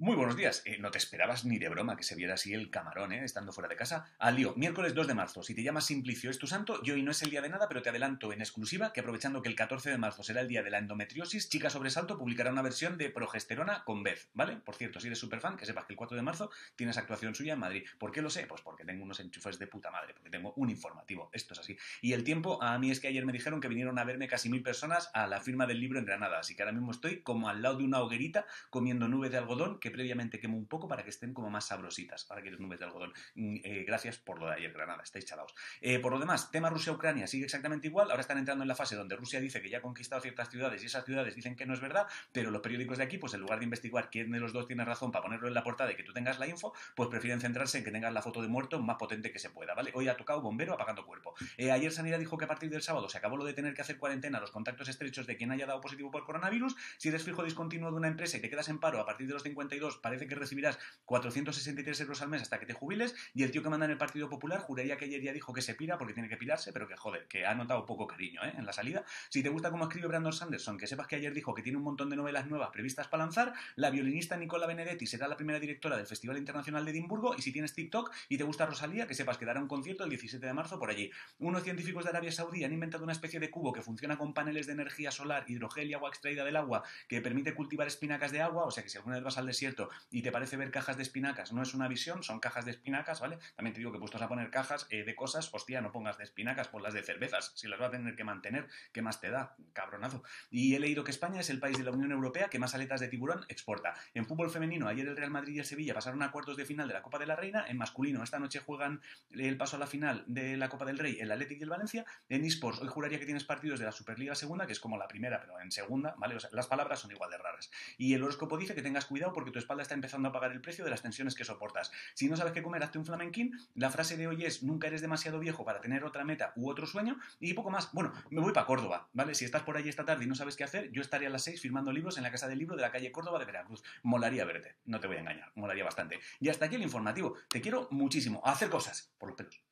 Muy buenos días. Eh, no te esperabas ni de broma que se viera así el camarón, ¿eh? Estando fuera de casa. Al lío, miércoles 2 de marzo. Si te llamas Simplicio es tu santo, y hoy no es el día de nada, pero te adelanto en exclusiva que aprovechando que el 14 de marzo será el día de la endometriosis, Chica Sobresalto publicará una versión de progesterona con Beth, ¿vale? Por cierto, si eres super fan, que sepas que el 4 de marzo tienes actuación suya en Madrid. ¿Por qué lo sé? Pues porque tengo unos enchufes de puta madre, porque tengo un informativo. Esto es así. Y el tiempo, a mí es que ayer me dijeron que vinieron a verme casi mil personas a la firma del libro en Granada, así que ahora mismo estoy como al lado de una hoguerita comiendo nubes de algodón que previamente quemo un poco para que estén como más sabrositas. Ahora quieres nubes de algodón. Mm, eh, gracias por lo de ayer, Granada, estáis chalados. Eh, por lo demás, tema Rusia-Ucrania sigue exactamente igual. Ahora están entrando en la fase donde Rusia dice que ya ha conquistado ciertas ciudades y esas ciudades dicen que no es verdad, pero los periódicos de aquí, pues en lugar de investigar quién de los dos tiene razón para ponerlo en la portada y que tú tengas la info, pues prefieren centrarse en que tengas la foto de muerto más potente que se pueda, ¿vale? Hoy ha tocado bombero apagando cuerpo. Eh, ayer Sanidad dijo que a partir del sábado se acabó lo de tener que hacer cuarentena a los contactos estrechos de quien haya dado positivo por coronavirus. Si eres fijo discontinuo de una empresa y te quedas en paro a partir de los 52, parece que recibirás 400 163 euros al mes hasta que te jubiles y el tío que manda en el Partido Popular juraría que ayer ya dijo que se pira porque tiene que pirarse, pero que joder, que ha notado poco cariño ¿eh? en la salida. Si te gusta cómo escribe Brandon Sanderson, que sepas que ayer dijo que tiene un montón de novelas nuevas previstas para lanzar, la violinista Nicola Benedetti será la primera directora del Festival Internacional de Edimburgo y si tienes TikTok y te gusta Rosalía, que sepas que dará un concierto el 17 de marzo por allí. Unos científicos de Arabia Saudí han inventado una especie de cubo que funciona con paneles de energía solar, hidrogel y agua extraída del agua que permite cultivar espinacas de agua, o sea que si alguna vez vas al desierto y te parece ver cajas de espinacas, no es una visión son cajas de espinacas, ¿vale? También te digo que puestos a poner cajas eh, de cosas, hostia, no pongas de espinacas, las de cervezas, si las vas a tener que mantener, ¿qué más te da? Cabronazo. Y he leído que España es el país de la Unión Europea que más aletas de tiburón exporta. En fútbol femenino, ayer el Real Madrid y el Sevilla pasaron a cuartos de final de la Copa de la Reina, en masculino, esta noche juegan el paso a la final de la Copa del Rey el Atlético y el Valencia, en eSports, hoy juraría que tienes partidos de la Superliga Segunda, que es como la primera, pero en segunda, ¿vale? O sea, las palabras son igual de raras. Y el horóscopo dice que tengas cuidado porque tu espalda está empezando a pagar el precio de las tensiones que soportas. Si no sabes qué comer, hazte un flamenquín. La frase de hoy es, nunca eres demasiado viejo para tener otra meta u otro sueño. Y poco más. Bueno, me voy para Córdoba, ¿vale? Si estás por allí esta tarde y no sabes qué hacer, yo estaría a las 6 firmando libros en la Casa del Libro de la calle Córdoba de Veracruz. Molaría verte, no te voy a engañar, molaría bastante. Y hasta aquí el informativo. Te quiero muchísimo. A hacer cosas, por los pelos.